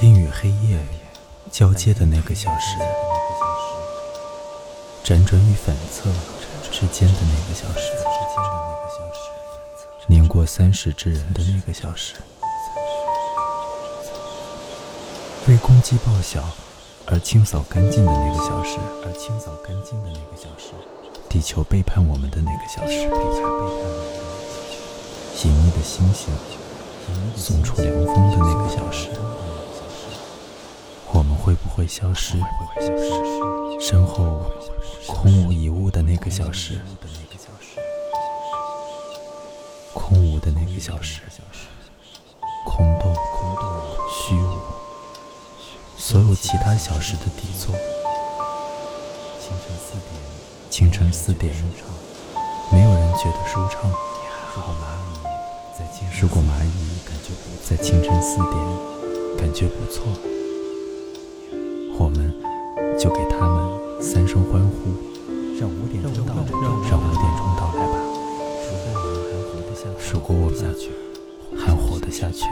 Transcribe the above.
天与黑夜交接的那个小时，辗转与反侧之间的那个小时，年过三十之人的那个小时，为公鸡报晓而清扫干净的那个小时，而清扫干净的那个小时，地球背叛我们的那个小时，隐秘的星星送出凉风的那个小消失？身后空无一物的那个小时，空无的那个小时，空洞、虚无，所有其他小时的底座。清晨四点，没有人觉得舒畅。如果蚂蚁在清晨四点感觉不错。就给他们三声欢呼，让五点钟到，让五点钟到来吧。如果我们还活得下去，还活得下去。